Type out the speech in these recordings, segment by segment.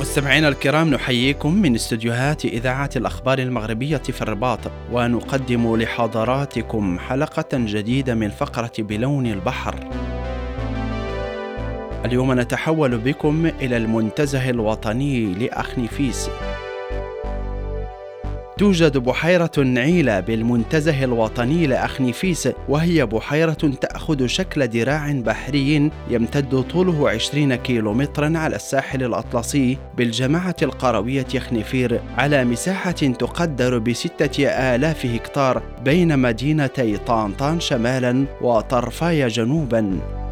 مستمعينا الكرام نحييكم من استديوهات إذاعة الأخبار المغربية في الرباط ونقدم لحضراتكم حلقة جديدة من فقرة بلون البحر. اليوم نتحول بكم إلى المنتزه الوطني لأخنفيس توجد بحيرة نعيلة بالمنتزه الوطني لأخنفيس وهي بحيرة تأخذ شكل دراع بحري يمتد طوله 20 كيلومترا على الساحل الأطلسي بالجماعة القروية خنفير على مساحة تقدر بستة آلاف هكتار بين مدينتي طانطان شمالا وطرفاي جنوبا.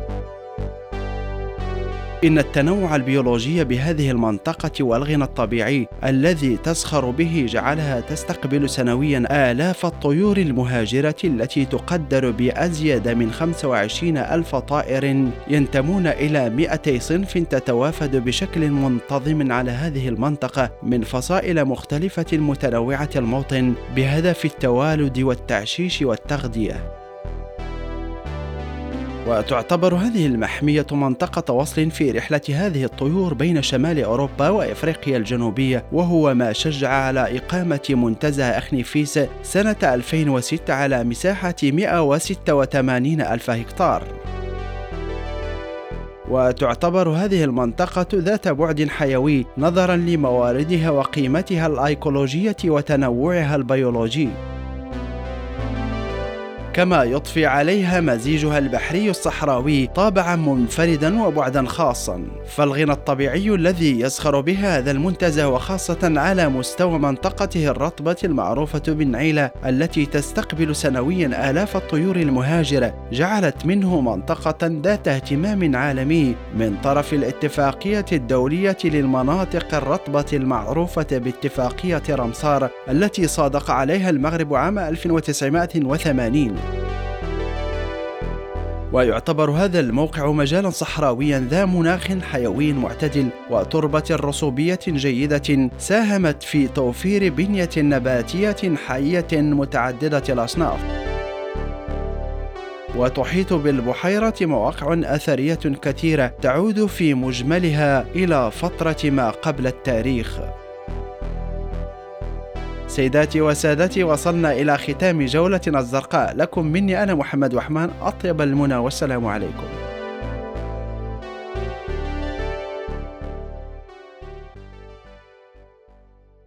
إن التنوع البيولوجي بهذه المنطقة والغنى الطبيعي الذي تزخر به جعلها تستقبل سنويا آلاف الطيور المهاجرة التي تقدر بأزيد من 25 ألف طائر ينتمون إلى 200 صنف تتوافد بشكل منتظم على هذه المنطقة من فصائل مختلفة متنوعة الموطن بهدف التوالد والتعشيش والتغذية. وتعتبر هذه المحمية منطقة وصل في رحلة هذه الطيور بين شمال أوروبا وإفريقيا الجنوبية وهو ما شجع على إقامة منتزه أخنيفيس سنة 2006 على مساحة 186 ألف هكتار. وتعتبر هذه المنطقة ذات بعد حيوي نظرا لمواردها وقيمتها الأيكولوجية وتنوعها البيولوجي. كما يضفي عليها مزيجها البحري الصحراوي طابعا منفردا وبعدا خاصا. فالغنى الطبيعي الذي يزخر بها هذا المنتزه وخاصة على مستوى منطقته الرطبة المعروفة بالنعيلة التي تستقبل سنويا آلاف الطيور المهاجرة جعلت منه منطقة ذات اهتمام عالمي من طرف الاتفاقية الدولية للمناطق الرطبة المعروفة باتفاقية رمسار التي صادق عليها المغرب عام 1980 ويعتبر هذا الموقع مجالا صحراويا ذا مناخ حيوي معتدل وتربة رسوبية جيدة ساهمت في توفير بنية نباتية حية متعددة الأصناف. وتحيط بالبحيرة مواقع أثرية كثيرة تعود في مجملها إلى فترة ما قبل التاريخ. سيداتي وسادتي وصلنا إلى ختام جولتنا الزرقاء. لكم مني أنا محمد وحمان أطيب المنى والسلام عليكم.